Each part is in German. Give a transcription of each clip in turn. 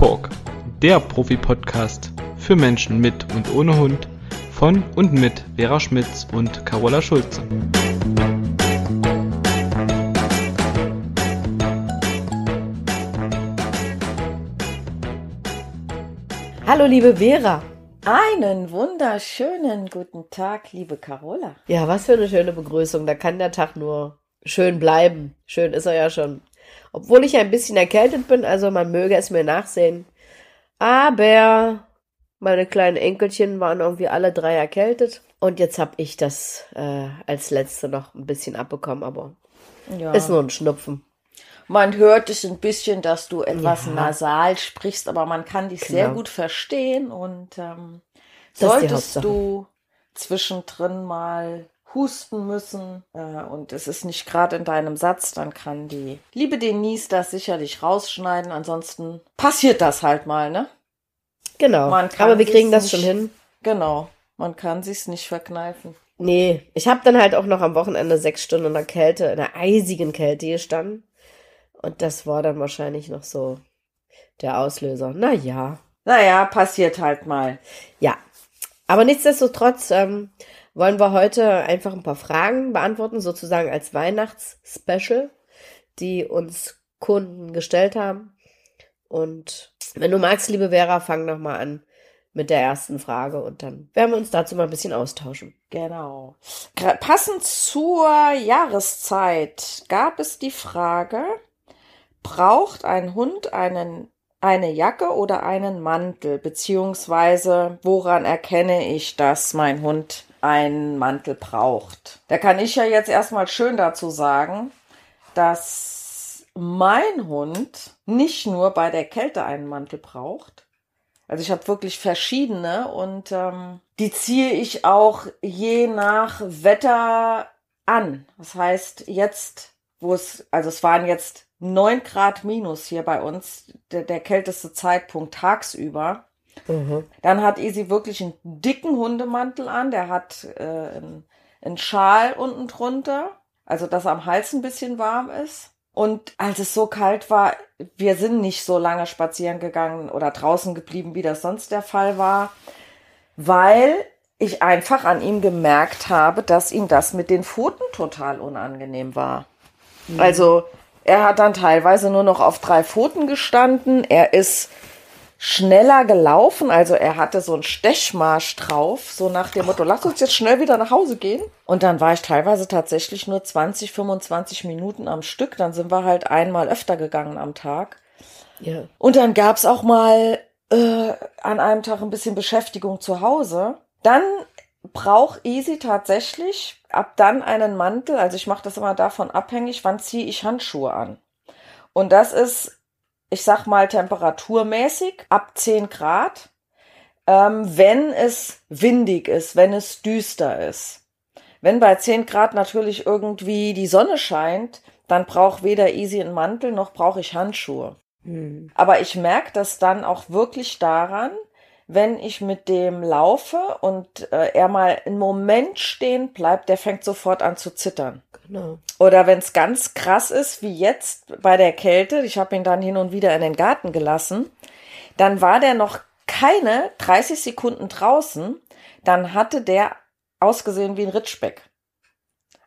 Talk, der Profi-Podcast für Menschen mit und ohne Hund von und mit Vera Schmitz und Carola Schulze. Hallo liebe Vera. Einen wunderschönen guten Tag, liebe Carola. Ja, was für eine schöne Begrüßung. Da kann der Tag nur schön bleiben. Schön ist er ja schon. Obwohl ich ein bisschen erkältet bin, also man möge es mir nachsehen. Aber meine kleinen Enkelchen waren irgendwie alle drei erkältet. Und jetzt habe ich das äh, als letzte noch ein bisschen abbekommen, aber ja. ist nur ein Schnupfen. Man hört es ein bisschen, dass du etwas ja. nasal sprichst, aber man kann dich genau. sehr gut verstehen. Und ähm, solltest du zwischendrin mal husten müssen äh, und es ist nicht gerade in deinem Satz, dann kann die liebe Denise das sicherlich rausschneiden. Ansonsten passiert das halt mal, ne? Genau. Aber wir kriegen das nicht, schon hin. Genau. Man kann sich's nicht verkneifen. Nee, ich habe dann halt auch noch am Wochenende sechs Stunden in der Kälte, in der eisigen Kälte gestanden. Und das war dann wahrscheinlich noch so der Auslöser. Naja. Naja, passiert halt mal. Ja. Aber nichtsdestotrotz ähm, wollen wir heute einfach ein paar Fragen beantworten, sozusagen als Weihnachtsspecial, die uns Kunden gestellt haben. Und wenn du magst, liebe Vera, fang noch mal an mit der ersten Frage und dann werden wir uns dazu mal ein bisschen austauschen. Genau. Passend zur Jahreszeit gab es die Frage, braucht ein Hund einen eine Jacke oder einen Mantel, beziehungsweise woran erkenne ich, dass mein Hund einen Mantel braucht? Da kann ich ja jetzt erstmal schön dazu sagen, dass mein Hund nicht nur bei der Kälte einen Mantel braucht. Also ich habe wirklich verschiedene und ähm, die ziehe ich auch je nach Wetter an. Das heißt, jetzt, wo es, also es waren jetzt neun Grad minus hier bei uns, der, der kälteste Zeitpunkt tagsüber. Mhm. Dann hat Easy wirklich einen dicken Hundemantel an, der hat äh, einen, einen Schal unten drunter, also dass er am Hals ein bisschen warm ist. Und als es so kalt war, wir sind nicht so lange spazieren gegangen oder draußen geblieben, wie das sonst der Fall war, weil ich einfach an ihm gemerkt habe, dass ihm das mit den Pfoten total unangenehm war. Mhm. Also er hat dann teilweise nur noch auf drei Pfoten gestanden. Er ist schneller gelaufen. Also er hatte so einen Stechmarsch drauf, so nach dem Motto, lass uns jetzt schnell wieder nach Hause gehen. Und dann war ich teilweise tatsächlich nur 20, 25 Minuten am Stück. Dann sind wir halt einmal öfter gegangen am Tag. Ja. Und dann gab's auch mal äh, an einem Tag ein bisschen Beschäftigung zu Hause. Dann braucht Easy tatsächlich ab dann einen Mantel. Also ich mache das immer davon abhängig, wann ziehe ich Handschuhe an. Und das ist ich sag mal temperaturmäßig ab 10 Grad, ähm, wenn es windig ist, wenn es düster ist. Wenn bei 10 Grad natürlich irgendwie die Sonne scheint, dann braucht weder Easy einen Mantel noch brauche ich Handschuhe. Hm. Aber ich merke das dann auch wirklich daran, wenn ich mit dem laufe und äh, er mal einen Moment stehen bleibt, der fängt sofort an zu zittern. Genau. Oder wenn es ganz krass ist, wie jetzt bei der Kälte, ich habe ihn dann hin und wieder in den Garten gelassen, dann war der noch keine 30 Sekunden draußen, dann hatte der ausgesehen wie ein Ritschbeck.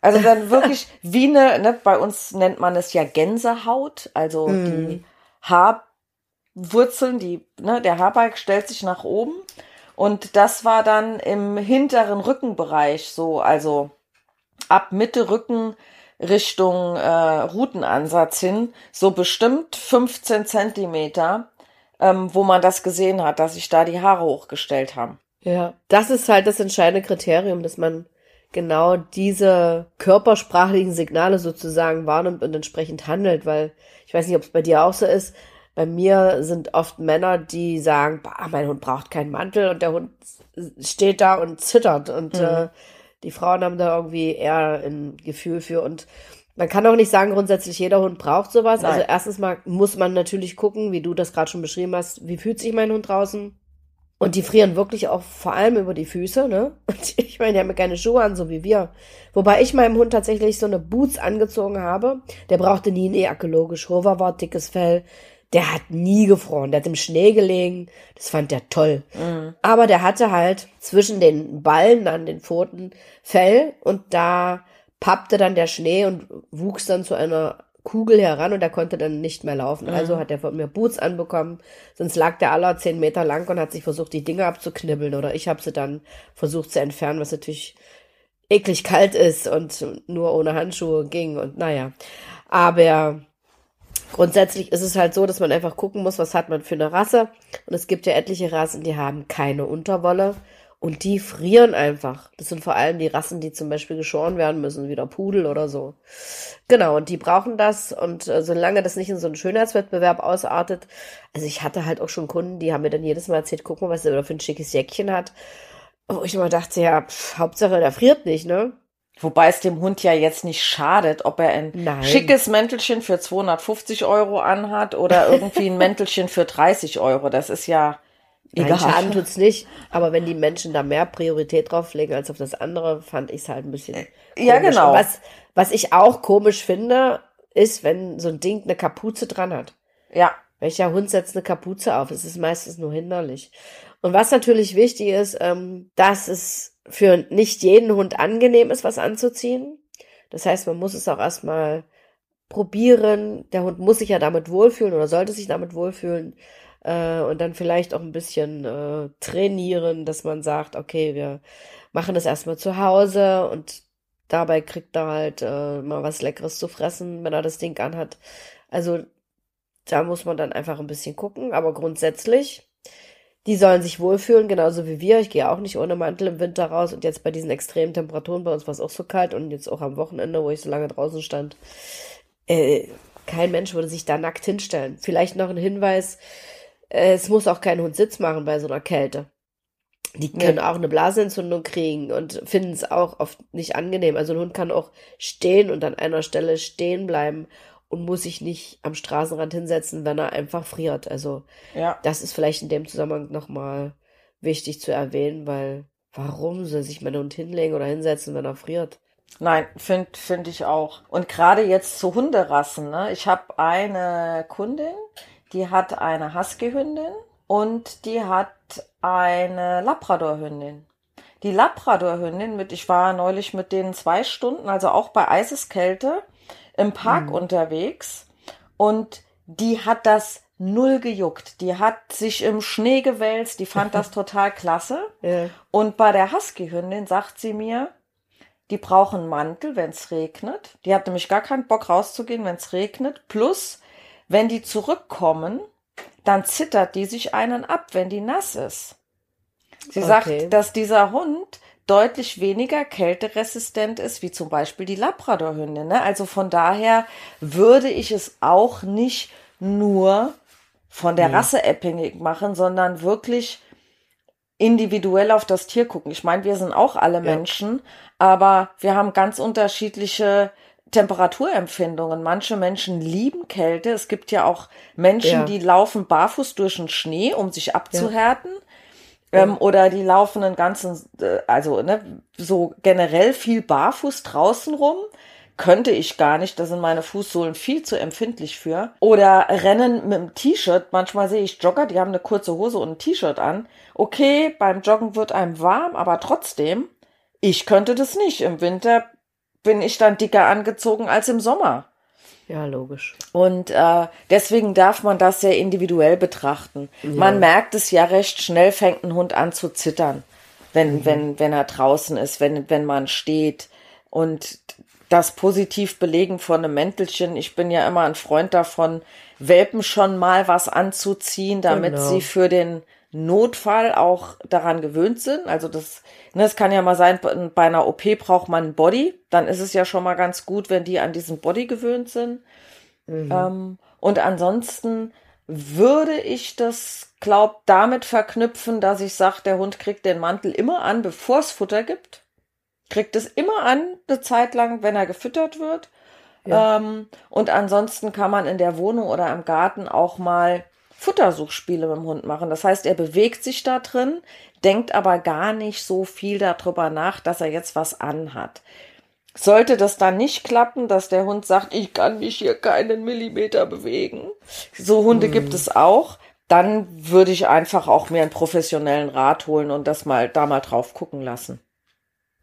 Also dann wirklich wie eine, ne, bei uns nennt man es ja Gänsehaut, also mm. die Haarwurzeln, die, ne, der Haarbalg stellt sich nach oben und das war dann im hinteren Rückenbereich so, also ab Mitte Rücken Richtung äh, Routenansatz hin, so bestimmt 15 Zentimeter, ähm, wo man das gesehen hat, dass sich da die Haare hochgestellt haben. Ja, das ist halt das entscheidende Kriterium, dass man genau diese körpersprachlichen Signale sozusagen wahrnimmt und entsprechend handelt, weil ich weiß nicht, ob es bei dir auch so ist. Bei mir sind oft Männer, die sagen, bah, mein Hund braucht keinen Mantel und der Hund steht da und zittert und mhm. äh, die Frauen haben da irgendwie eher ein Gefühl für und man kann auch nicht sagen, grundsätzlich jeder Hund braucht sowas. Also Nein. Also erstens mal muss man natürlich gucken, wie du das gerade schon beschrieben hast, wie fühlt sich mein Hund draußen? Und die frieren wirklich auch vor allem über die Füße, ne? Und ich meine, die haben ja keine Schuhe an, so wie wir. Wobei ich meinem Hund tatsächlich so eine Boots angezogen habe. Der brauchte nie eine Jacke, logisch. Hover war dickes Fell. Der hat nie gefroren. Der hat im Schnee gelegen. Das fand der toll. Mhm. Aber der hatte halt zwischen den Ballen an den Pfoten Fell und da pappte dann der Schnee und wuchs dann zu einer Kugel heran und er konnte dann nicht mehr laufen. Mhm. Also hat er von mir Boots anbekommen. Sonst lag der aller zehn Meter lang und hat sich versucht, die Dinge abzuknibbeln. Oder ich habe sie dann versucht zu entfernen, was natürlich eklig kalt ist und nur ohne Handschuhe ging. Und naja, aber grundsätzlich ist es halt so, dass man einfach gucken muss, was hat man für eine Rasse. Und es gibt ja etliche Rassen, die haben keine Unterwolle. Und die frieren einfach. Das sind vor allem die Rassen, die zum Beispiel geschoren werden müssen, wie der Pudel oder so. Genau, und die brauchen das. Und äh, solange das nicht in so einen Schönheitswettbewerb ausartet, also ich hatte halt auch schon Kunden, die haben mir dann jedes Mal erzählt, guck mal, was er für ein schickes Jäckchen hat. Wo ich immer dachte, ja, pff, Hauptsache, der friert nicht, ne? Wobei es dem Hund ja jetzt nicht schadet, ob er ein Nein. schickes Mäntelchen für 250 Euro anhat oder irgendwie ein Mäntelchen für 30 Euro. Das ist ja Nein, egal. Schaden tut's nicht. Aber wenn die Menschen da mehr Priorität drauf legen als auf das andere, fand ich es halt ein bisschen Ja, komisch. genau. Und was, was ich auch komisch finde, ist, wenn so ein Ding eine Kapuze dran hat. Ja, Welcher Hund setzt eine Kapuze auf? Es ist meistens nur hinderlich. Und was natürlich wichtig ist, ähm, dass es für nicht jeden Hund angenehm ist, was anzuziehen. Das heißt, man muss es auch erstmal probieren. Der Hund muss sich ja damit wohlfühlen oder sollte sich damit wohlfühlen. Äh, und dann vielleicht auch ein bisschen äh, trainieren, dass man sagt, okay, wir machen das erstmal zu Hause und dabei kriegt er halt äh, mal was Leckeres zu fressen, wenn er das Ding anhat. Also da muss man dann einfach ein bisschen gucken, aber grundsätzlich, die sollen sich wohlfühlen, genauso wie wir. Ich gehe auch nicht ohne Mantel im Winter raus und jetzt bei diesen extremen Temperaturen, bei uns war es auch so kalt und jetzt auch am Wochenende, wo ich so lange draußen stand, äh, kein Mensch würde sich da nackt hinstellen. Vielleicht noch ein Hinweis, äh, es muss auch kein Hund Sitz machen bei so einer Kälte. Die können auch eine Blasenentzündung kriegen und finden es auch oft nicht angenehm. Also ein Hund kann auch stehen und an einer Stelle stehen bleiben und muss sich nicht am Straßenrand hinsetzen, wenn er einfach friert. Also ja. das ist vielleicht in dem Zusammenhang nochmal wichtig zu erwähnen, weil warum soll sich mein Hund hinlegen oder hinsetzen, wenn er friert? Nein, finde find ich auch. Und gerade jetzt zu Hunderassen, ne? Ich habe eine Kundin, die hat eine Husky-Hündin und die hat eine Labrador-Hündin. Die Labrador-Hündin mit, ich war neulich mit denen zwei Stunden, also auch bei Eiseskälte, im Park unterwegs und die hat das null gejuckt. Die hat sich im Schnee gewälzt, die fand das total klasse. Ja. Und bei der Husky-Hündin sagt sie mir, die brauchen einen Mantel, wenn es regnet. Die hat nämlich gar keinen Bock rauszugehen, wenn es regnet. Plus, wenn die zurückkommen, dann zittert die sich einen ab, wenn die nass ist. Sie Okay. sagt, dass dieser Hund deutlich weniger kälteresistent ist, wie zum Beispiel die Labradorhündin. Ne? Also von daher würde ich es auch nicht nur von der Rasse abhängig machen, sondern wirklich individuell auf das Tier gucken. Ich meine, wir sind auch alle Menschen, aber wir haben ganz unterschiedliche Temperaturempfindungen. Manche Menschen lieben Kälte. Es gibt ja auch Menschen, Ja. die laufen barfuß durch den Schnee, um sich abzuhärten. Ähm, oder die laufen einen ganzen, äh, also ne, so generell viel barfuß draußen rum. Könnte ich gar nicht, da sind meine Fußsohlen viel zu empfindlich für. Oder rennen mit dem T-Shirt. Manchmal sehe ich Jogger, die haben eine kurze Hose und ein T-Shirt an. Okay, beim Joggen wird einem warm, aber trotzdem, ich könnte das nicht. Im Winter bin ich dann dicker angezogen als im Sommer. Ja, logisch. Und äh, deswegen darf man das sehr individuell betrachten. Man merkt es ja recht schnell, fängt ein Hund an zu zittern, wenn, wenn, wenn er draußen ist, wenn, wenn man steht. Und das positiv belegen von einem Mäntelchen. Ich bin ja immer ein Freund davon, Welpen schon mal was anzuziehen, damit Genau. sie für den Notfall auch daran gewöhnt sind. Also das, ne, es kann ja mal sein, bei einer OP braucht man ein Body. Dann ist es ja schon mal ganz gut, wenn die an diesen Body gewöhnt sind. Ähm, und ansonsten würde ich das, glaub, damit verknüpfen, dass ich sage, der Hund kriegt den Mantel immer an, bevor es Futter gibt. Kriegt es immer an, eine Zeit lang, wenn er gefüttert wird. Ja. Ähm, und ansonsten kann man in der Wohnung oder im Garten auch mal Futtersuchspiele mit dem Hund machen. Das heißt, er bewegt sich da drin, denkt aber gar nicht so viel darüber nach, dass er jetzt was anhat. Sollte das dann nicht klappen, dass der Hund sagt, ich kann mich hier keinen Millimeter bewegen, so Hunde hm. gibt es auch, dann würde ich einfach auch mir einen professionellen Rat holen und das mal da mal drauf gucken lassen.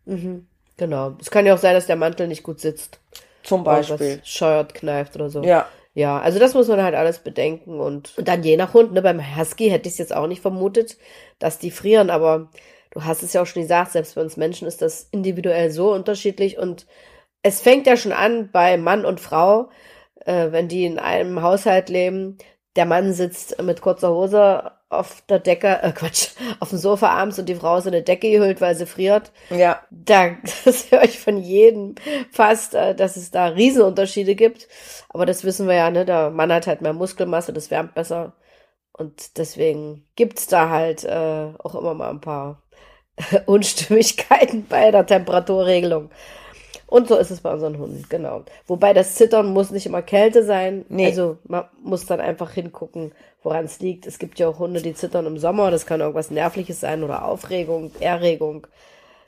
Mhm. Genau. Es kann ja auch sein, dass der Mantel nicht gut sitzt. Zum Beispiel. Scheuert, kneift oder so. Ja. Ja, also das muss man halt alles bedenken und, dann je nach Hund, ne, beim Husky hätte ich es jetzt auch nicht vermutet, dass die frieren, aber du hast es ja auch schon gesagt, selbst bei uns Menschen ist das individuell so unterschiedlich und es fängt ja schon an bei Mann und Frau, äh, wenn die in einem Haushalt leben, der Mann sitzt mit kurzer Hose auf der Decke, äh Quatsch, auf dem Sofa abends und die Frau ist in eine Decke gehüllt, weil sie friert. Ja. Da, das höre ich von jedem fast, äh, dass es da Riesenunterschiede gibt. Aber das wissen wir ja, ne? Der Mann hat halt mehr Muskelmasse, das wärmt besser. Und deswegen gibt's da halt äh, auch immer mal ein paar Unstimmigkeiten bei der Temperaturregelung. Und so ist es bei unseren Hunden, genau. Wobei das Zittern muss nicht immer Kälte sein. Nee. Also man muss dann einfach hingucken, woran es liegt. Es gibt ja auch Hunde, die zittern im Sommer. Das kann irgendwas Nervliches sein oder Aufregung, Erregung.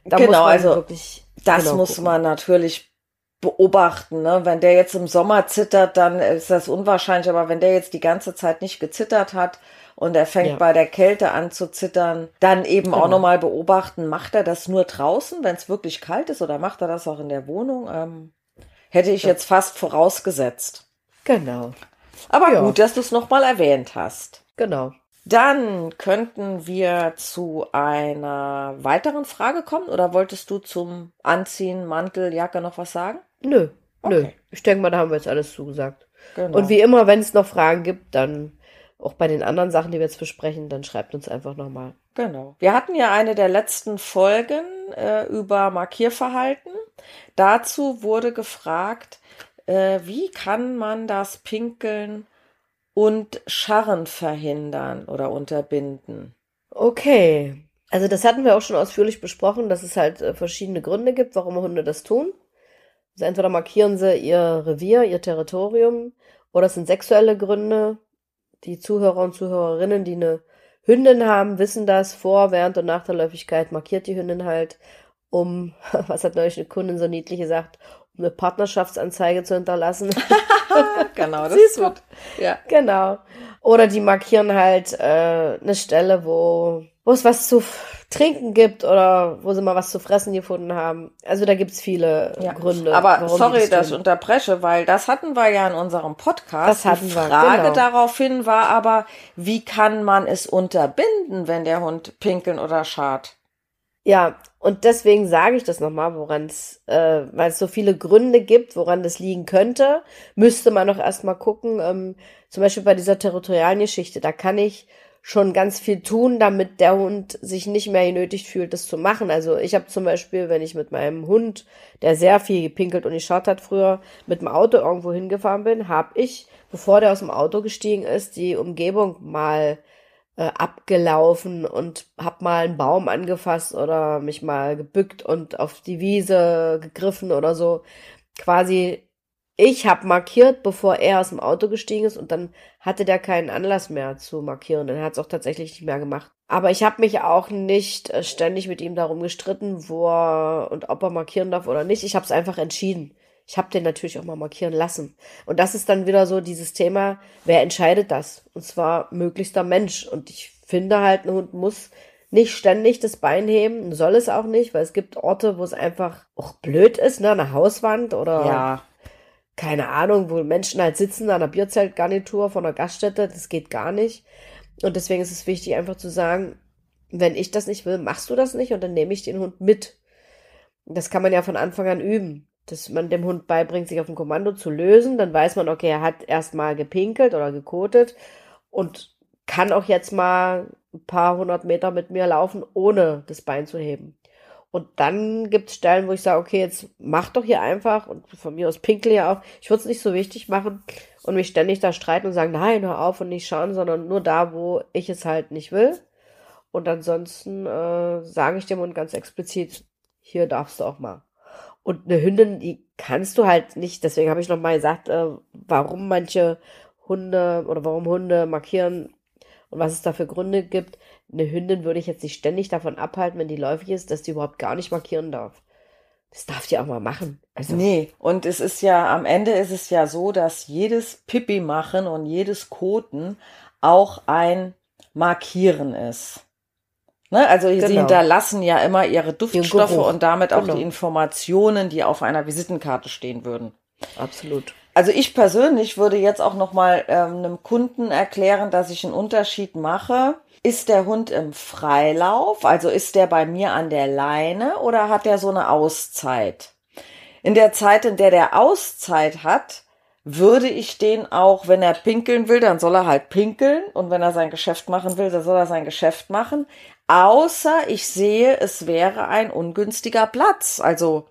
Da genau, also wirklich das genau muss gucken. man natürlich beobachten. Ne? Wenn der jetzt im Sommer zittert, dann ist das unwahrscheinlich. Aber wenn der jetzt die ganze Zeit nicht gezittert hat und er fängt ja. bei der Kälte an zu zittern, dann eben genau. auch nochmal beobachten, macht er das nur draußen, wenn es wirklich kalt ist, oder macht er das auch in der Wohnung? Ähm, hätte ich ja. jetzt fast vorausgesetzt. Genau. Aber ja. gut, dass du es nochmal erwähnt hast. Genau. Dann könnten wir zu einer weiteren Frage kommen. Oder wolltest du zum Anziehen, Mantel, Jacke noch was sagen? Nö, okay. nö. Ich denke mal, da haben wir jetzt alles zugesagt. Genau. Und wie immer, wenn es noch Fragen gibt, dann auch bei den anderen Sachen, die wir jetzt besprechen, dann schreibt uns einfach nochmal. Genau. Wir hatten ja eine der letzten Folgen äh, über Markierverhalten. Dazu wurde gefragt, äh, wie kann man das Pinkeln und Scharren verhindern oder unterbinden? Okay. Also das hatten wir auch schon ausführlich besprochen, dass es halt äh, verschiedene Gründe gibt, warum Hunde das tun. Also entweder markieren sie ihr Revier, ihr Territorium, oder es sind sexuelle Gründe, die Zuhörer und Zuhörerinnen, die eine Hündin haben, wissen das. Vor, während und nach der Läufigkeit markiert die Hündin halt, um, was hat neulich eine Kundin so niedlich gesagt, um eine Partnerschaftsanzeige zu hinterlassen. genau, das ist gut. Ja. Genau. Oder die markieren halt äh, eine Stelle, wo wo es was zu trinken gibt oder wo sie mal was zu fressen gefunden haben. Also da gibt's viele ja. Gründe. Aber sorry, das dass ich unterbreche, weil das hatten wir ja in unserem Podcast. Das hatten Die wir, Frage genau. daraufhin war aber, wie kann man es unterbinden, wenn der Hund pinkeln oder schart? Ja, und deswegen sage ich das nochmal, woran es, äh, weil es so viele Gründe gibt, woran das liegen könnte, müsste man noch erstmal gucken. Ähm, zum Beispiel bei dieser territorialen Geschichte, da kann ich schon ganz viel tun, damit der Hund sich nicht mehr genötigt fühlt, das zu machen. Also ich habe zum Beispiel, wenn ich mit meinem Hund, der sehr viel gepinkelt und geschaut hat früher, mit dem Auto irgendwo hingefahren bin, habe ich, bevor der aus dem Auto gestiegen ist, die Umgebung mal äh, abgelaufen und hab mal einen Baum angefasst oder mich mal gebückt und auf die Wiese gegriffen oder so. Quasi ich habe markiert, bevor er aus dem Auto gestiegen ist und dann hatte der keinen Anlass mehr zu markieren. Dann hat es auch tatsächlich nicht mehr gemacht. Aber ich habe mich auch nicht äh, ständig mit ihm darum gestritten, wo er und ob er markieren darf oder nicht. Ich habe es einfach entschieden. Ich habe den natürlich auch mal markieren lassen. Und das ist dann wieder so dieses Thema, wer entscheidet das? Und zwar möglichster Mensch. Und ich finde halt, ein Hund muss nicht ständig das Bein heben, soll es auch nicht, weil es gibt Orte, wo es einfach auch blöd ist, ne, eine Hauswand oder ja keine Ahnung, wo Menschen halt sitzen an einer Bierzeltgarnitur von einer Gaststätte, das geht gar nicht. Und deswegen ist es wichtig, einfach zu sagen, wenn ich das nicht will, machst du das nicht und dann nehme ich den Hund mit. Das kann man ja von Anfang an üben, dass man dem Hund beibringt, sich auf ein Kommando zu lösen. Dann weiß man, okay, er hat erstmal gepinkelt oder gekotet und kann auch jetzt mal ein paar hundert Meter mit mir laufen, ohne das Bein zu heben. Und dann gibt es Stellen, wo ich sage, okay, jetzt mach doch hier einfach und von mir aus pinkel ja auch. Ich würde es nicht so wichtig machen und mich ständig da streiten und sagen, nein, hör auf und nicht schauen, sondern nur da, wo ich es halt nicht will. Und ansonsten äh, sage ich dem Hund ganz explizit, hier darfst du auch mal. Und eine Hündin, die kannst du halt nicht, deswegen habe ich nochmal gesagt, äh, warum manche Hunde oder warum Hunde markieren und was es da für Gründe gibt eine Hündin würde ich jetzt nicht ständig davon abhalten, wenn die läufig ist, dass die überhaupt gar nicht markieren darf. Das darf die auch mal machen. Also. Nee, und es ist ja, am Ende ist es ja so, dass jedes Pipi machen und jedes Koten auch ein Markieren ist. Ne? Also genau. sie hinterlassen ja immer ihre Duftstoffe und damit auch genau. die Informationen, die auf einer Visitenkarte stehen würden. Absolut. Also ich persönlich würde jetzt auch noch mal ähm, einem Kunden erklären, dass ich einen Unterschied mache. Ist der Hund im Freilauf? Also ist der bei mir an der Leine oder hat der so eine Auszeit? In der Zeit, in der der Auszeit hat, würde ich den auch, wenn er pinkeln will, dann soll er halt pinkeln und wenn er sein Geschäft machen will, dann soll er sein Geschäft machen. Außer ich sehe, es wäre ein ungünstiger Platz. Also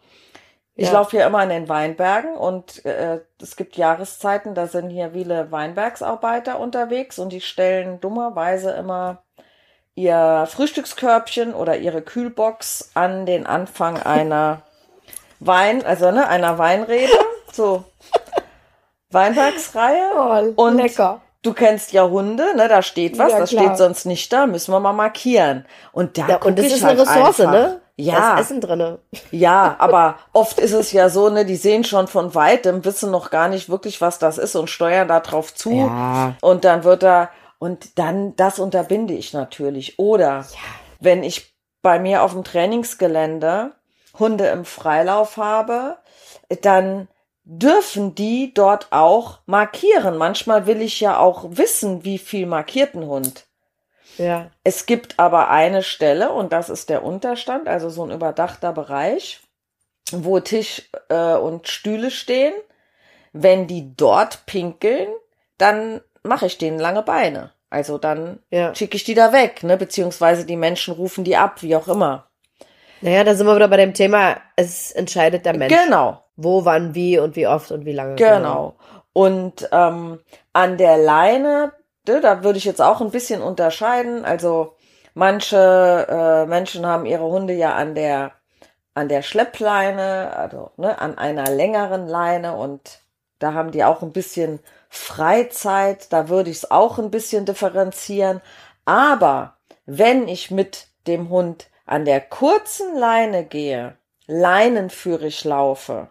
ich ja. laufe hier immer in den Weinbergen und äh, es gibt Jahreszeiten, da sind hier viele Weinbergsarbeiter unterwegs und die stellen dummerweise immer ihr Frühstückskörbchen oder ihre Kühlbox an den Anfang einer Wein, also ne, einer Weinrede, so Weinbergsreihe. Oh, und lecker. Du kennst ja Hunde, ne? Da steht was, ja, das klar. steht sonst nicht da, müssen wir mal markieren. Und da ja, und das ist halt eine Ressource, einfach. ne? Ja. Da ist Essen drinne. Ja, aber oft ist es ja so, ne, die sehen schon von weitem, wissen noch gar nicht wirklich, was das ist und steuern da drauf zu. Ja. Und dann wird da, und dann, das unterbinde ich natürlich. Oder ja. wenn ich bei mir auf dem Trainingsgelände Hunde im Freilauf habe, dann dürfen die dort auch markieren. Manchmal will ich ja auch wissen, wie viel markiert ein Hund. Ja. Es gibt aber eine Stelle, und das ist der Unterstand, also so ein überdachter Bereich, wo Tisch äh, und Stühle stehen. Wenn die dort pinkeln, dann mache ich denen lange Beine. Also dann ja. schicke ich die da weg, ne? Beziehungsweise die Menschen rufen die ab, wie auch immer. Naja, da sind wir wieder bei dem Thema, es entscheidet der Mensch. Genau. Wo, wann, wie und wie oft und wie lange. Genau. genau. Und ähm, an der Leine, ne, da würde ich jetzt auch ein bisschen unterscheiden. Also manche äh, Menschen haben ihre Hunde ja an der an der Schleppleine, also ne, an einer längeren Leine und da haben die auch ein bisschen Freizeit. Da würde ich es auch ein bisschen differenzieren. Aber wenn ich mit dem Hund an der kurzen Leine gehe, leinenführig laufe,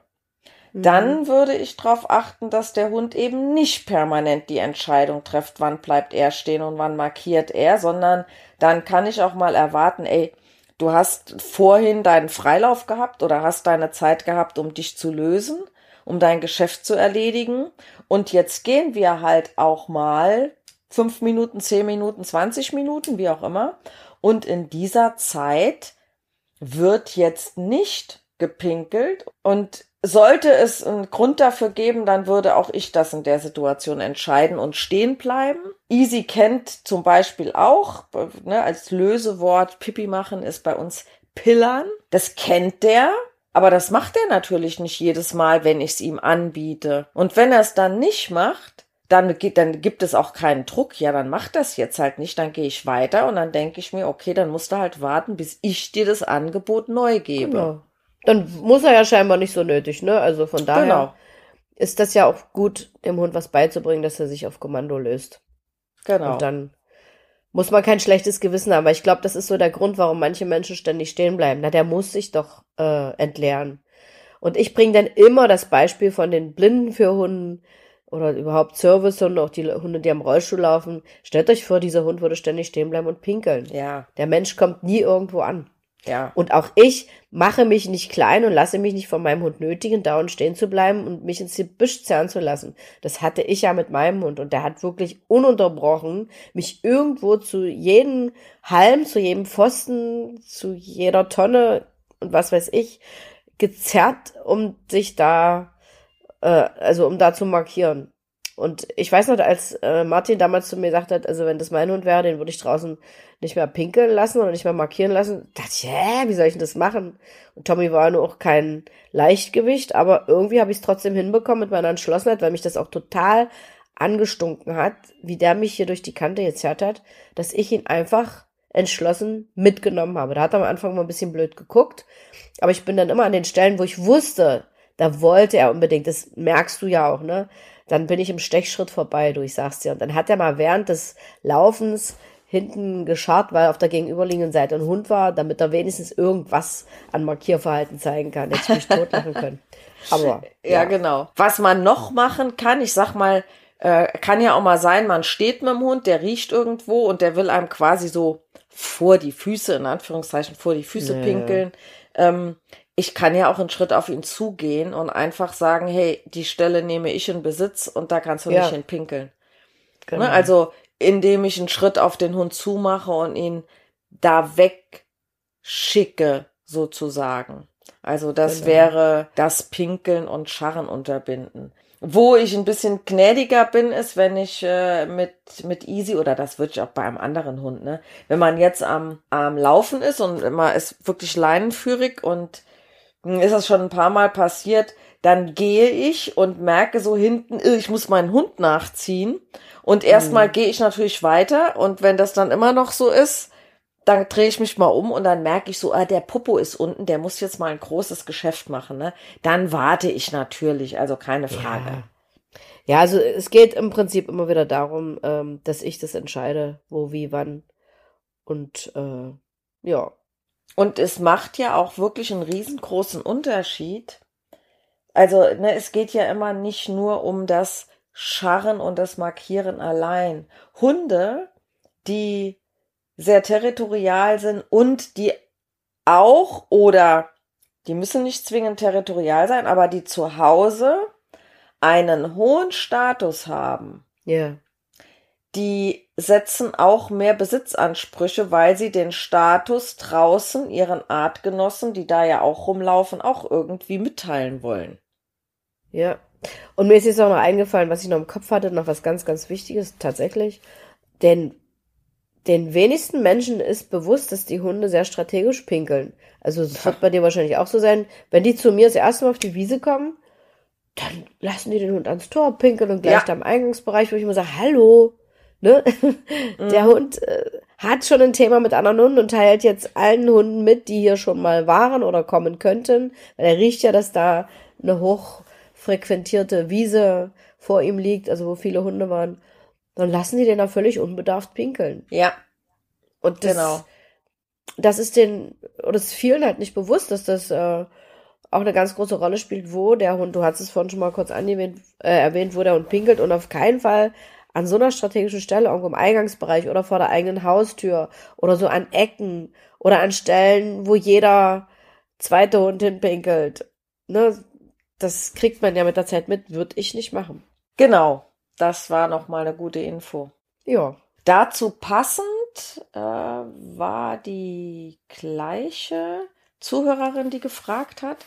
mhm. dann würde ich darauf achten, dass der Hund eben nicht permanent die Entscheidung trifft, wann bleibt er stehen und wann markiert er, sondern dann kann ich auch mal erwarten, ey, du hast vorhin deinen Freilauf gehabt oder hast deine Zeit gehabt, um dich zu lösen, um dein Geschäft zu erledigen. Und jetzt gehen wir halt auch mal fünf Minuten, zehn Minuten, zwanzig Minuten, wie auch immer. Und in dieser Zeit wird jetzt nicht gepinkelt und sollte es einen Grund dafür geben, dann würde auch ich das in der Situation entscheiden und stehen bleiben. Easy kennt zum Beispiel auch, ne, als Lösewort Pipi machen ist bei uns Pillern. Das kennt der, aber das macht er natürlich nicht jedes Mal, wenn ich es ihm anbiete. Und wenn er es dann nicht macht, dann, dann gibt es auch keinen Druck. Ja, dann mach das jetzt halt nicht. Dann gehe ich weiter und dann denke ich mir, okay, dann musst du halt warten, bis ich dir das Angebot neu gebe. Genau. Dann muss er ja scheinbar nicht so nötig, ne? Also von daher genau. ist das ja auch gut, dem Hund was beizubringen, dass er sich auf Kommando löst. Genau. Und dann muss man kein schlechtes Gewissen haben. Aber ich glaube, das ist so der Grund, warum manche Menschen ständig stehen bleiben. Na, der muss sich doch äh, entleeren. Und ich bringe dann immer das Beispiel von den Blinden für Hunden, oder überhaupt Servicehunde, auch die Hunde, die am Rollstuhl laufen. Stellt euch vor, dieser Hund würde ständig stehen bleiben und pinkeln. Ja. Der Mensch kommt nie irgendwo an. Ja. Und auch ich mache mich nicht klein und lasse mich nicht von meinem Hund nötigen, dauernd stehen zu bleiben und mich ins Gebüsch zerren zu lassen. Das hatte ich ja mit meinem Hund und der hat wirklich ununterbrochen mich irgendwo zu jedem Halm, zu jedem Pfosten, zu jeder Tonne und was weiß ich, gezerrt, um sich da äh, also um da zu markieren. Und ich weiß noch, als äh, Martin damals zu mir gesagt hat, also wenn das mein Hund wäre, den würde ich draußen nicht mehr pinkeln lassen oder nicht mehr markieren lassen, dachte ich, hä, wie soll ich denn das machen? Und Tommy war nur auch kein Leichtgewicht, aber irgendwie habe ich es trotzdem hinbekommen mit meiner Entschlossenheit, weil mich das auch total angestunken hat, wie der mich hier durch die Kante gezerrt hat, dass ich ihn einfach entschlossen mitgenommen habe. Da hat er am Anfang mal ein bisschen blöd geguckt, aber ich bin dann immer an den Stellen, wo ich wusste, da wollte er unbedingt, das merkst du ja auch, ne? Dann bin ich im Stechschritt vorbei, du, ich sag's dir. Und dann hat er mal während des Laufens hinten gescharrt, weil auf der gegenüberliegenden Seite ein Hund war, damit er wenigstens irgendwas an Markierverhalten zeigen kann. Jetzt mich totlachen können. Aber. Ja. ja, genau. Was man noch machen kann, ich sag mal, äh, kann ja auch mal sein, man steht mit dem Hund, der riecht irgendwo und der will einem quasi so vor die Füße, in Anführungszeichen, vor die Füße nee. pinkeln. Ähm, ich kann ja auch einen Schritt auf ihn zugehen und einfach sagen, hey, die Stelle nehme ich in Besitz und da kannst du ja. nicht hinpinkeln. Ne, genau. Ne? Also, indem ich einen Schritt auf den Hund zumache und ihn da wegschicke, sozusagen. Also das genau. wäre das Pinkeln und Scharren unterbinden. Wo ich ein bisschen gnädiger bin, ist, wenn ich äh, mit, mit Easy, oder das würde ich auch bei einem anderen Hund, ne? Wenn man jetzt am, am Laufen ist und man ist wirklich leinenführig und ist das schon ein paar Mal passiert, dann gehe ich und merke so hinten, ich muss meinen Hund nachziehen. Und erstmal mhm. gehe ich natürlich weiter. Und wenn das dann immer noch so ist, dann drehe ich mich mal um und dann merke ich so, ah, der Popo ist unten, der muss jetzt mal ein großes Geschäft machen. Ne? Dann warte ich natürlich, also keine Frage. Ja. ja also es geht im Prinzip immer wieder darum, ähm, dass ich das entscheide, wo, wie, wann. Und äh, ja. Und es macht ja auch wirklich einen riesengroßen Unterschied. Also, ne, es geht ja immer nicht nur um das Scharren und das Markieren allein. Hunde, die sehr territorial sind und die auch oder die müssen nicht zwingend territorial sein, aber die zu Hause einen hohen Status haben. Ja. Yeah. Die setzen auch mehr Besitzansprüche, weil sie den Status draußen ihren Artgenossen, die da ja auch rumlaufen, auch irgendwie mitteilen wollen. Ja. Und mir ist jetzt auch noch eingefallen, was ich noch im Kopf hatte, noch was ganz, ganz Wichtiges tatsächlich. Denn den wenigsten Menschen ist bewusst, dass die Hunde sehr strategisch pinkeln. Also es wird bei dir wahrscheinlich auch so sein, wenn die zu mir das erste Mal auf die Wiese kommen, dann lassen die den Hund ans Tor pinkeln und gleich ja. da im Eingangsbereich, wo ich immer sage, hallo, ne? Mhm. Der Hund äh, hat schon ein Thema mit anderen Hunden und teilt jetzt allen Hunden mit, die hier schon mal waren oder kommen könnten, weil er riecht ja, dass da eine hochfrequentierte Wiese vor ihm liegt, also wo viele Hunde waren dann lassen die den da völlig unbedarft pinkeln. Ja. Und das, genau. das ist den, oder es ist vielen halt nicht bewusst, dass das äh, auch eine ganz große Rolle spielt, wo der Hund, du hast es vorhin schon mal kurz angewähnt, äh, erwähnt, wo der Hund pinkelt und auf keinen Fall an so einer strategischen Stelle, irgendwo im Eingangsbereich oder vor der eigenen Haustür oder so an Ecken oder an Stellen, wo jeder zweite Hund hinpinkelt. Ne? Das kriegt man ja mit der Zeit mit, würde ich nicht machen. Genau. Das war noch mal eine gute Info. Ja. Dazu passend äh, war die gleiche Zuhörerin, die gefragt hat.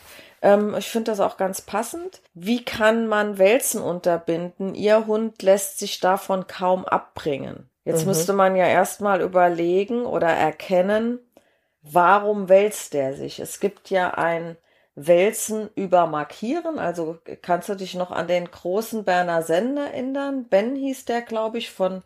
Ähm, ich finde das auch ganz passend. Wie kann man Wälzen unterbinden? Ihr Hund lässt sich davon kaum abbringen. Jetzt mhm. müsste man ja erstmal überlegen oder erkennen, warum wälzt er sich? Es gibt ja ein Wälzen über Markieren. Also kannst du dich noch an den großen Berner Sender erinnern? Ben hieß der, glaube ich, von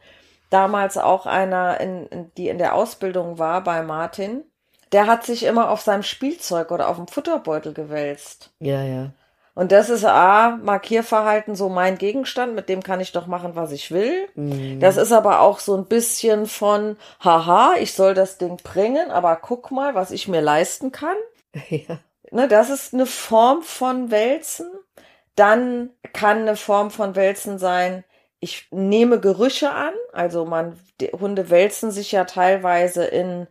damals auch einer, in, in, die in der Ausbildung war bei Martin. Der hat sich immer auf seinem Spielzeug oder auf dem Futterbeutel gewälzt. Ja, ja. Und das ist A, Markierverhalten so mein Gegenstand, mit dem kann ich doch machen, was ich will. Mhm. Das ist aber auch so ein bisschen von, haha, ich soll das Ding bringen, aber guck mal, was ich mir leisten kann. Ja. Ne, das ist eine Form von Wälzen. Dann kann eine Form von Wälzen sein, ich nehme Gerüche an. Also man, Hunde wälzen sich ja teilweise in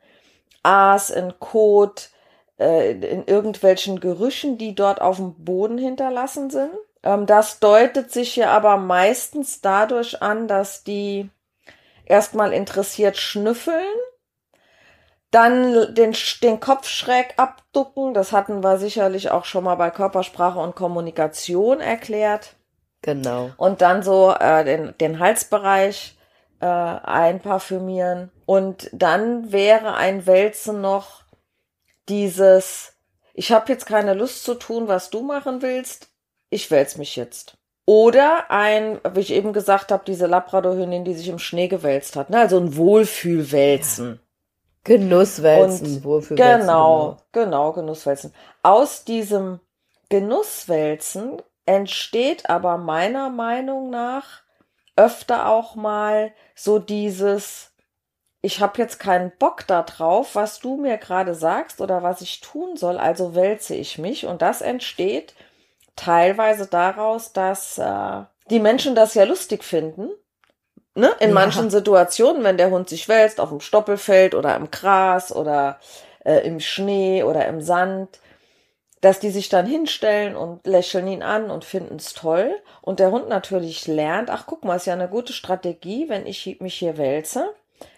Aas, in Kot, äh, in irgendwelchen Gerüchen, die dort auf dem Boden hinterlassen sind. Ähm, das deutet sich ja aber meistens dadurch an, dass die erstmal interessiert schnüffeln dann den, den Kopf schräg abducken, das hatten wir sicherlich auch schon mal bei Körpersprache und Kommunikation erklärt. Genau. Und dann so äh, den, den Halsbereich äh, einparfümieren. Und dann wäre ein Wälzen noch dieses, ich habe jetzt keine Lust zu tun, was du machen willst, ich wälz mich jetzt. Oder ein, wie ich eben gesagt habe, diese Labradorhündin, die sich im Schnee gewälzt hat. Ne? Also ein Wohlfühlwälzen. Ja. Genusswälzen, Wohlfühlwälzen. Genau, genau, genau, Genusswälzen. Aus diesem Genusswälzen entsteht aber meiner Meinung nach öfter auch mal so dieses, ich habe jetzt keinen Bock darauf, was du mir gerade sagst oder was ich tun soll, also wälze ich mich. Und das entsteht teilweise daraus, dass äh, die Menschen das ja lustig finden. Ne? In ja. manchen Situationen, wenn der Hund sich wälzt, auf dem Stoppelfeld oder im Gras oder äh, im Schnee oder im Sand, dass die sich dann hinstellen und lächeln ihn an und finden es toll. Und der Hund natürlich lernt, ach guck mal, ist ja eine gute Strategie, wenn ich mich hier wälze.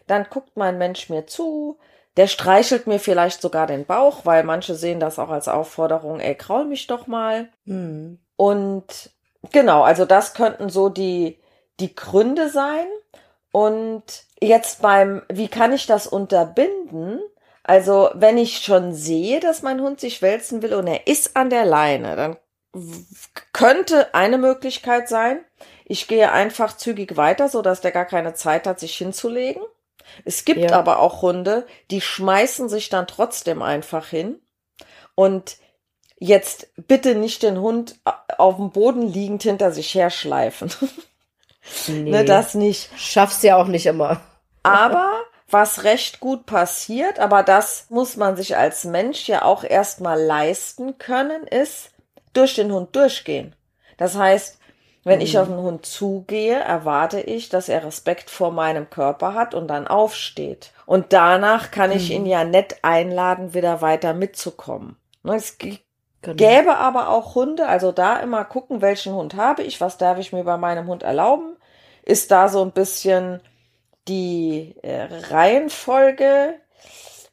Dann guckt mein Mensch mir zu, der streichelt mir vielleicht sogar den Bauch, weil manche sehen das auch als Aufforderung, ey, kraul mich doch mal. Mhm. Und genau, also das könnten so die, die Gründe sein. Und jetzt beim, wie kann ich das unterbinden? Also, wenn ich schon sehe, dass mein Hund sich wälzen will und er ist an der Leine, dann könnte eine Möglichkeit sein, ich gehe einfach zügig weiter, so dass der gar keine Zeit hat, sich hinzulegen. Es gibt ja. aber auch Hunde, die schmeißen sich dann trotzdem einfach hin und jetzt bitte nicht den Hund auf dem Boden liegend hinter sich herschleifen. Nee, ne, das nicht. Schaffst ja auch nicht immer. aber was recht gut passiert, aber das muss man sich als Mensch ja auch erstmal leisten können, ist durch den Hund durchgehen. Das heißt, wenn mhm. ich auf den Hund zugehe, erwarte ich, dass er Respekt vor meinem Körper hat und dann aufsteht. Und danach kann ich mhm. ihn ja nett einladen, wieder weiter mitzukommen. Ne, es genau. gäbe aber auch Hunde, also da immer gucken, welchen Hund habe ich, was darf ich mir bei meinem Hund erlauben. Ist da so ein bisschen die äh, Reihenfolge,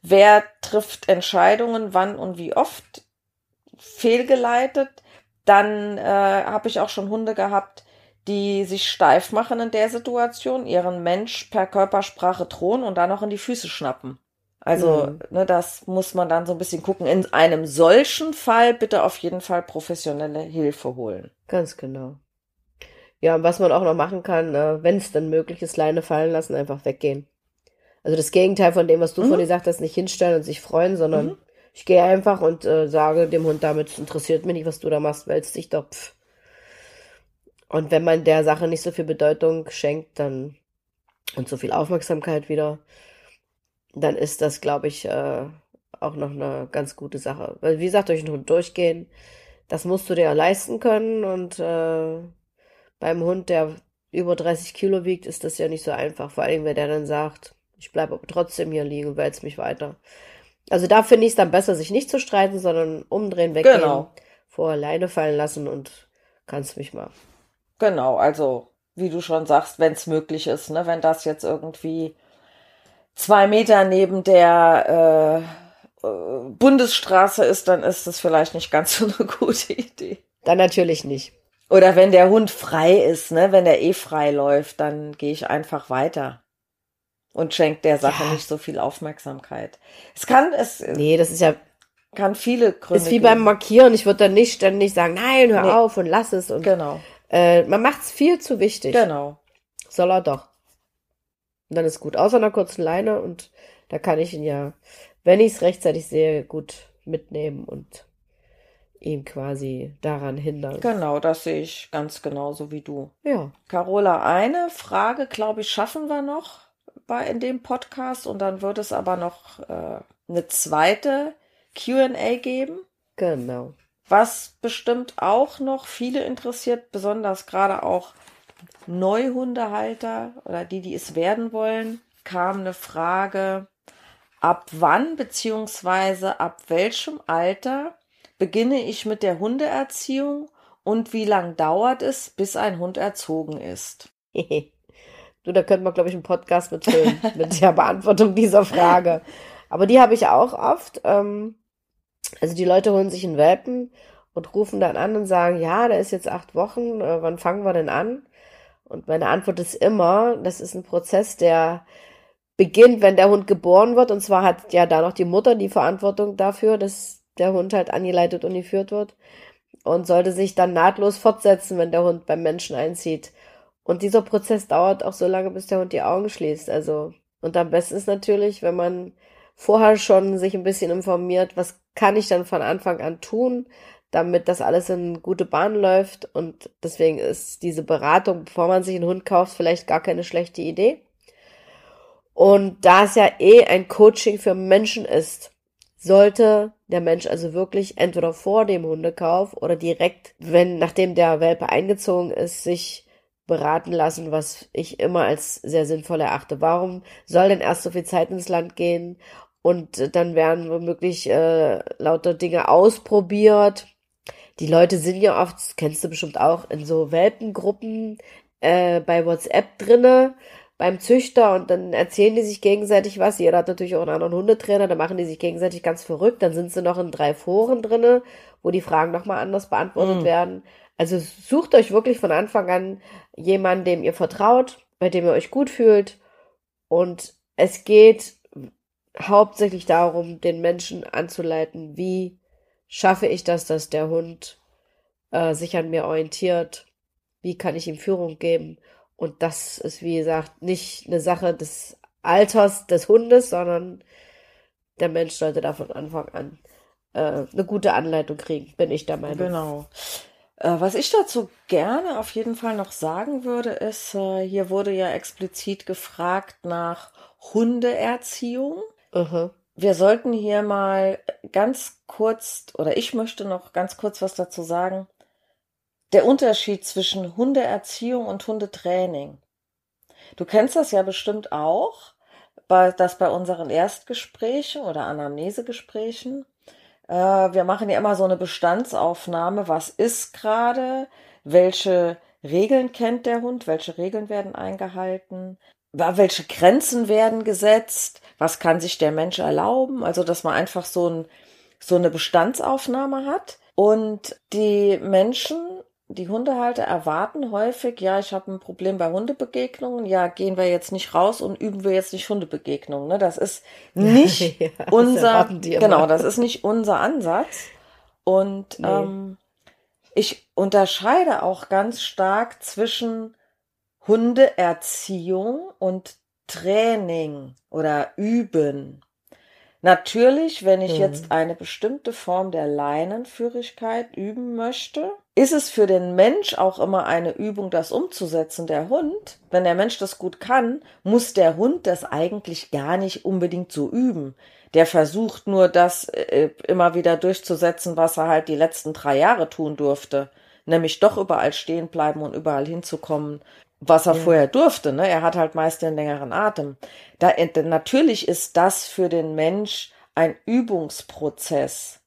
wer trifft Entscheidungen, wann und wie oft fehlgeleitet. Dann äh, habe ich auch schon Hunde gehabt, die sich steif machen in der Situation, ihren Mensch per Körpersprache drohen und dann noch in die Füße schnappen. Also, mhm. ne, das muss man dann so ein bisschen gucken. In einem solchen Fall bitte auf jeden Fall professionelle Hilfe holen. Ganz genau. Ja, und was man auch noch machen kann, äh, wenn es dann möglich ist, Leine fallen lassen, einfach weggehen. Also das Gegenteil von dem, was du mhm. vorhin gesagt hast, nicht hinstellen und sich freuen, sondern mhm. Ich gehe einfach und äh, sage dem Hund damit, interessiert mich nicht, was du da machst, wälzt dich doch. Pff. Und wenn man der Sache nicht so viel Bedeutung schenkt, dann und so viel Aufmerksamkeit wieder, dann ist das, glaube ich, äh, auch noch eine ganz gute Sache. Weil, wie gesagt, durch den Hund durchgehen, das musst du dir leisten können und äh, beim Hund, der über 30 Kilo wiegt, ist das ja nicht so einfach. Vor allem, wenn der dann sagt, ich bleibe trotzdem hier liegen und wälze mich weiter. Also da finde ich es dann besser, sich nicht zu streiten, sondern umdrehen, weggehen, genau. vor Leine fallen lassen und kannst mich mal. Genau, also wie du schon sagst, wenn es möglich ist, ne, wenn das jetzt irgendwie zwei Meter neben der äh, äh, Bundesstraße ist, dann ist das vielleicht nicht ganz so eine gute Idee. Dann natürlich nicht. Oder wenn der Hund frei ist, ne, wenn der eh frei läuft, dann gehe ich einfach weiter und schenkt der Sache ja. nicht so viel Aufmerksamkeit. Es kann es Nee, das ist ja kann viele Gründe Ist wie geben. beim Markieren, ich würde dann nicht ständig sagen, nein, hör nee. auf und lass es und Genau. Äh, man macht es viel zu wichtig. Genau. Soll er doch. Und dann ist gut. Außer einer kurzen Leine und da kann ich ihn ja, wenn ich es rechtzeitig sehe, gut mitnehmen und ihn quasi daran hindern. Genau, das sehe ich ganz genauso wie du. Ja. Carola, eine Frage, glaube ich, schaffen wir noch bei in dem Podcast und dann wird es aber noch äh, eine zweite QA geben. Genau. Was bestimmt auch noch viele interessiert, besonders gerade auch Neuhundehalter oder die, die es werden wollen, kam eine Frage, ab wann beziehungsweise ab welchem Alter beginne ich mit der Hundeerziehung und wie lang dauert es, bis ein Hund erzogen ist? du, da könnte man, glaube ich, einen Podcast mitfilmen mit der Beantwortung dieser Frage. Aber die habe ich auch oft. Ähm, also die Leute holen sich einen Welpen und rufen dann an und sagen, ja, der ist jetzt acht Wochen, äh, wann fangen wir denn an? Und meine Antwort ist immer, das ist ein Prozess, der beginnt, wenn der Hund geboren wird. Und zwar hat ja da noch die Mutter die Verantwortung dafür, dass der Hund halt angeleitet und geführt wird und sollte sich dann nahtlos fortsetzen, wenn der Hund beim Menschen einzieht. Und dieser Prozess dauert auch so lange, bis der Hund die Augen schließt. Also, und am besten ist natürlich, wenn man vorher schon sich ein bisschen informiert, was kann ich dann von Anfang an tun, damit das alles in gute Bahn läuft. Und deswegen ist diese Beratung, bevor man sich einen Hund kauft, vielleicht gar keine schlechte Idee. Und da es ja eh ein Coaching für Menschen ist, sollte der Mensch also wirklich entweder vor dem Hundekauf oder direkt, wenn nachdem der Welpe eingezogen ist, sich beraten lassen, was ich immer als sehr sinnvoll erachte. Warum soll denn erst so viel Zeit ins Land gehen und dann werden womöglich äh, lauter Dinge ausprobiert? Die Leute sind ja oft, das kennst du bestimmt auch, in so Welpengruppen äh, bei WhatsApp drinne beim Züchter und dann erzählen die sich gegenseitig was. Jeder hat natürlich auch einen anderen Hundetrainer, da machen die sich gegenseitig ganz verrückt. Dann sind sie noch in drei Foren drinne, wo die Fragen nochmal anders beantwortet mhm. werden. Also sucht euch wirklich von Anfang an jemanden, dem ihr vertraut, bei dem ihr euch gut fühlt. Und es geht hauptsächlich darum, den Menschen anzuleiten, wie schaffe ich das, dass der Hund äh, sich an mir orientiert, wie kann ich ihm Führung geben. Und das ist, wie gesagt, nicht eine Sache des Alters des Hundes, sondern der Mensch sollte da von Anfang an äh, eine gute Anleitung kriegen, bin ich der Meinung. Genau. Äh, was ich dazu gerne auf jeden Fall noch sagen würde, ist, äh, hier wurde ja explizit gefragt nach Hundeerziehung. -huh. Wir sollten hier mal ganz kurz, oder ich möchte noch ganz kurz was dazu sagen. Der Unterschied zwischen Hundeerziehung und Hundetraining. Du kennst das ja bestimmt auch, dass bei unseren Erstgesprächen oder Anamnesegesprächen äh, wir machen ja immer so eine Bestandsaufnahme. Was ist gerade? Welche Regeln kennt der Hund? Welche Regeln werden eingehalten? Welche Grenzen werden gesetzt? Was kann sich der Mensch erlauben? Also, dass man einfach so, ein, so eine Bestandsaufnahme hat. Und die Menschen die Hundehalter erwarten häufig, ja, ich habe ein Problem bei Hundebegegnungen, ja, gehen wir jetzt nicht raus und üben wir jetzt nicht Hundebegegnungen. Ne? Das ist nicht ja, unser, genau, das ist nicht unser Ansatz. Und nee. ähm, ich unterscheide auch ganz stark zwischen Hundeerziehung und Training oder Üben. Natürlich, wenn ich mhm. jetzt eine bestimmte Form der Leinenführigkeit üben möchte, ist es für den Mensch auch immer eine Übung, das umzusetzen. Der Hund, wenn der Mensch das gut kann, muss der Hund das eigentlich gar nicht unbedingt so üben. Der versucht nur das äh, immer wieder durchzusetzen, was er halt die letzten drei Jahre tun durfte. Nämlich doch überall stehen bleiben und überall hinzukommen, was er ja. vorher durfte. Ne? Er hat halt meist den längeren Atem. Da, äh, natürlich ist das für den Mensch ein Übungsprozess.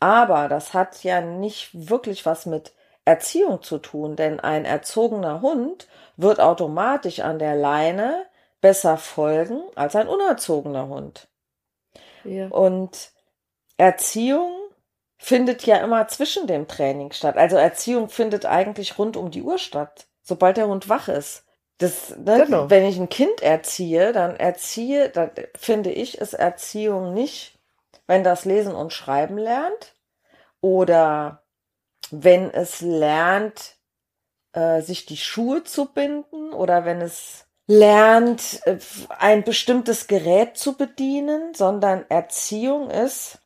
Aber das hat ja nicht wirklich was mit Erziehung zu tun, denn ein erzogener Hund wird automatisch an der Leine besser folgen als ein unerzogener Hund. Ja. Und Erziehung findet ja immer zwischen dem Training statt. Also Erziehung findet eigentlich rund um die Uhr statt, sobald der Hund wach ist. Das, ne, genau. Wenn ich ein Kind erziehe, dann erziehe, dann finde ich, ist Erziehung nicht, wenn das Lesen und Schreiben lernt, oder wenn es lernt, äh, sich die Schuhe zu binden oder wenn es lernt, äh, ein bestimmtes Gerät zu bedienen, sondern Erziehung ist,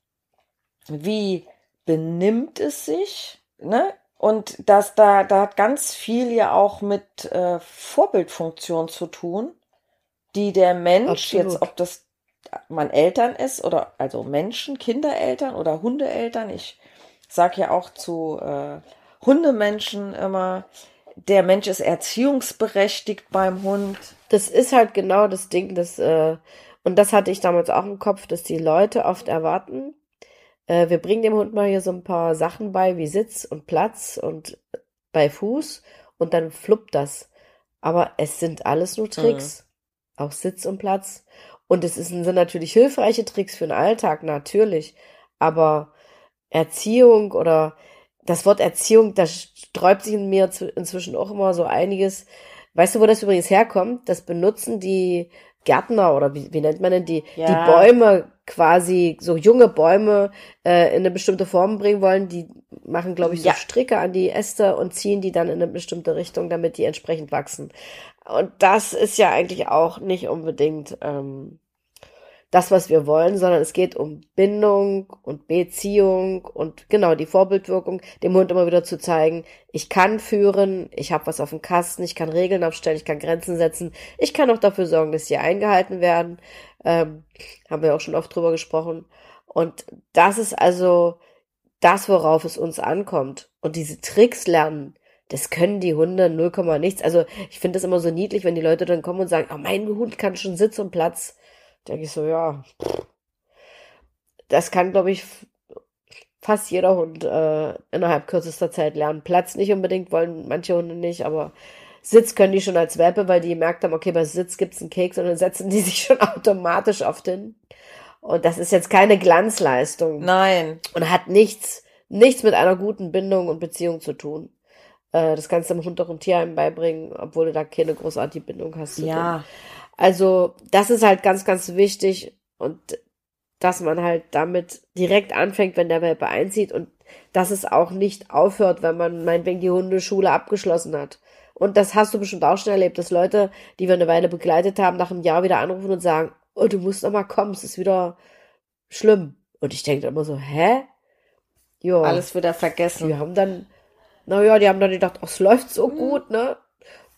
wie benimmt es sich, ne? Und das da, da hat ganz viel ja auch mit äh, Vorbildfunktion zu tun, die der Mensch, Absolut. jetzt ob das man Eltern ist oder also Menschen, Kindereltern oder Hundeeltern, ich sag ja auch zu äh, Hundemenschen immer, der Mensch ist erziehungsberechtigt beim Hund. Das ist halt genau das Ding, das, äh, und das hatte ich damals auch im Kopf, dass die Leute oft erwarten, äh, wir bringen dem Hund mal hier so ein paar Sachen bei, wie Sitz und Platz und bei Fuß und dann fluppt das. Aber es sind alles nur Tricks. Mhm. Auch Sitz und Platz. Und es sind natürlich hilfreiche Tricks für den Alltag, natürlich. Aber Erziehung oder das Wort Erziehung, da sträubt sich in mir inzwischen auch immer so einiges. Weißt du, wo das übrigens herkommt? Das benutzen die Gärtner oder wie, wie nennt man denn die, ja. die Bäume quasi, so junge Bäume äh, in eine bestimmte Form bringen wollen. Die machen, glaube ich, so ja. Stricke an die Äste und ziehen die dann in eine bestimmte Richtung, damit die entsprechend wachsen. Und das ist ja eigentlich auch nicht unbedingt ähm, das, was wir wollen, sondern es geht um Bindung und Beziehung und genau die Vorbildwirkung, dem Hund immer wieder zu zeigen, ich kann führen, ich habe was auf dem Kasten, ich kann Regeln aufstellen, ich kann Grenzen setzen, ich kann auch dafür sorgen, dass sie eingehalten werden. Ähm, haben wir auch schon oft drüber gesprochen. Und das ist also das, worauf es uns ankommt. Und diese Tricks lernen, das können die Hunde 0, nichts. Also ich finde das immer so niedlich, wenn die Leute dann kommen und sagen, oh, mein Hund kann schon Sitz und Platz. Denke ich so, ja. Das kann, glaube ich, fast jeder Hund äh, innerhalb kürzester Zeit lernen. Platz nicht unbedingt, wollen manche Hunde nicht, aber Sitz können die schon als Welpe, weil die gemerkt haben, okay, bei Sitz gibt's einen Keks und dann setzen die sich schon automatisch oft hin. Und das ist jetzt keine Glanzleistung. Nein. Und hat nichts, nichts mit einer guten Bindung und Beziehung zu tun. Äh, das kannst du dem Hund auch im Tierheim beibringen, obwohl du da keine großartige Bindung hast. Ja. Also, das ist halt ganz, ganz wichtig und dass man halt damit direkt anfängt, wenn der Welpe einzieht und dass es auch nicht aufhört, wenn man meinetwegen die Hundeschule abgeschlossen hat. Und das hast du bestimmt auch schon erlebt, dass Leute, die wir eine Weile begleitet haben, nach einem Jahr wieder anrufen und sagen, oh, du musst noch mal kommen, es ist wieder schlimm. Und ich denke immer so, hä? Ja. Alles wieder vergessen. Wir haben dann, naja, die haben dann gedacht, ach, es läuft so mhm. gut, ne?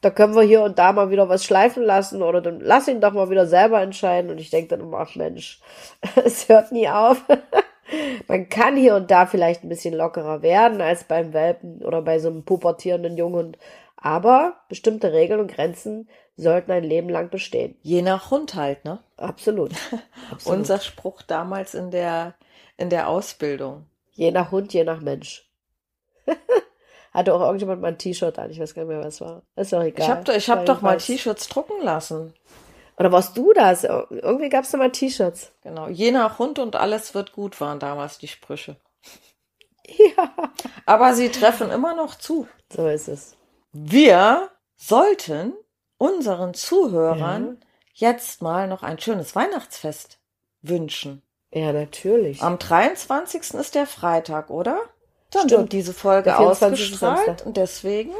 Da können wir hier und da mal wieder was schleifen lassen oder dann lass ihn doch mal wieder selber entscheiden. Und ich denke dann immer, ach Mensch, es hört nie auf. Man kann hier und da vielleicht ein bisschen lockerer werden als beim Welpen oder bei so einem pubertierenden Junghund. Aber bestimmte Regeln und Grenzen sollten ein Leben lang bestehen. Je nach Hund halt, ne? Absolut. Absolut. Unser Spruch damals in der, in der Ausbildung. Je nach Hund, je nach Mensch. Hatte auch irgendjemand mal ein T-Shirt an. Ich weiß gar nicht mehr, was war. Ist doch egal. Ich habe ich hab doch mal T-Shirts drucken lassen. Oder warst du das? Irgendwie gab es da mal T-Shirts. Genau. Je nach Hund und alles wird gut waren damals die Sprüche. Ja. Aber sie treffen immer noch zu. So ist es. Wir sollten unseren Zuhörern ja. jetzt mal noch ein schönes Weihnachtsfest wünschen. Ja, natürlich. Am 23. ist der Freitag, oder? Dann Stimmt. wird diese Folge ausgestrahlt und deswegen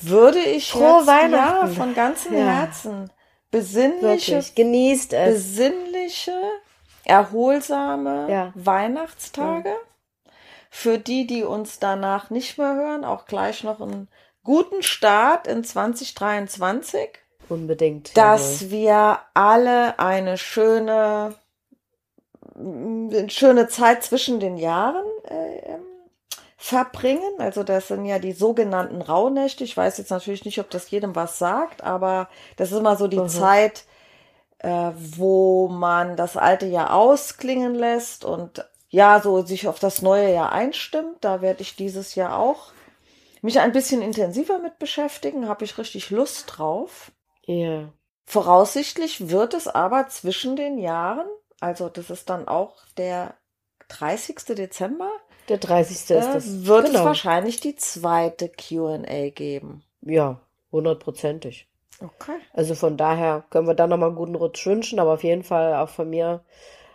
würde ich Frohe jetzt Weihnachten. Ja, von ganzem ja. Herzen besinnliche, Wirklich. genießt es. besinnliche, erholsame ja. Weihnachtstage. Für die, die uns danach nicht mehr hören, auch gleich noch einen guten Start in 2023. Unbedingt. Dass jawohl. wir alle eine schöne eine schöne Zeit zwischen den Jahren äh, ähm, verbringen. Also das sind ja die sogenannten Rauhnächte. Ich weiß jetzt natürlich nicht, ob das jedem was sagt, aber das ist immer so die mhm. Zeit, äh, wo man das alte Jahr ausklingen lässt und ja, so sich auf das neue Jahr einstimmt. Da werde ich dieses Jahr auch mich ein bisschen intensiver mit beschäftigen. Habe ich richtig Lust drauf. Ja. Yeah. Voraussichtlich wird es aber zwischen den Jahren also das ist dann auch der 30. Dezember. Der 30. ist äh, das. Wird genau. es wahrscheinlich die zweite QA geben. Ja, hundertprozentig. Okay. Also von daher können wir da nochmal einen guten Rutsch wünschen, aber auf jeden Fall auch von mir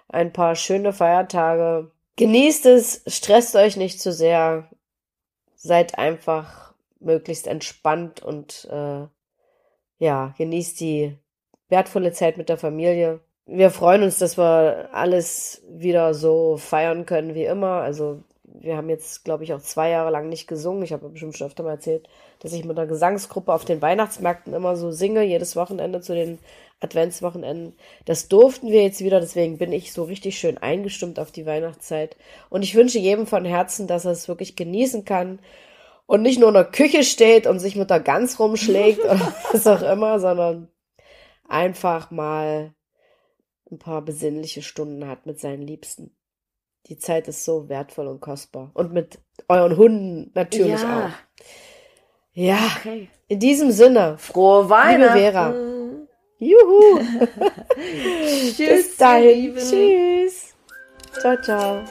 ein paar schöne Feiertage. Genießt es, stresst euch nicht zu sehr, seid einfach möglichst entspannt und äh, ja, genießt die wertvolle Zeit mit der Familie wir freuen uns, dass wir alles wieder so feiern können wie immer. Also wir haben jetzt, glaube ich, auch zwei Jahre lang nicht gesungen. Ich habe bestimmt schon öfter mal erzählt, dass ich mit einer Gesangsgruppe auf den Weihnachtsmärkten immer so singe, jedes Wochenende zu den Adventswochenenden. Das durften wir jetzt wieder, deswegen bin ich so richtig schön eingestimmt auf die Weihnachtszeit. Und ich wünsche jedem von Herzen, dass er es wirklich genießen kann und nicht nur in der Küche steht und sich mit der Gans rumschlägt oder was auch immer, sondern einfach mal ein paar besinnliche Stunden hat mit seinen Liebsten. Die Zeit ist so wertvoll und kostbar. Und mit euren Hunden natürlich ja. auch. Ja, okay. in diesem Sinne. Frohe Weihnachten. Liebe Vera. Juhu. Tschüss. Bis dahin. Tschüss. Ciao, ciao.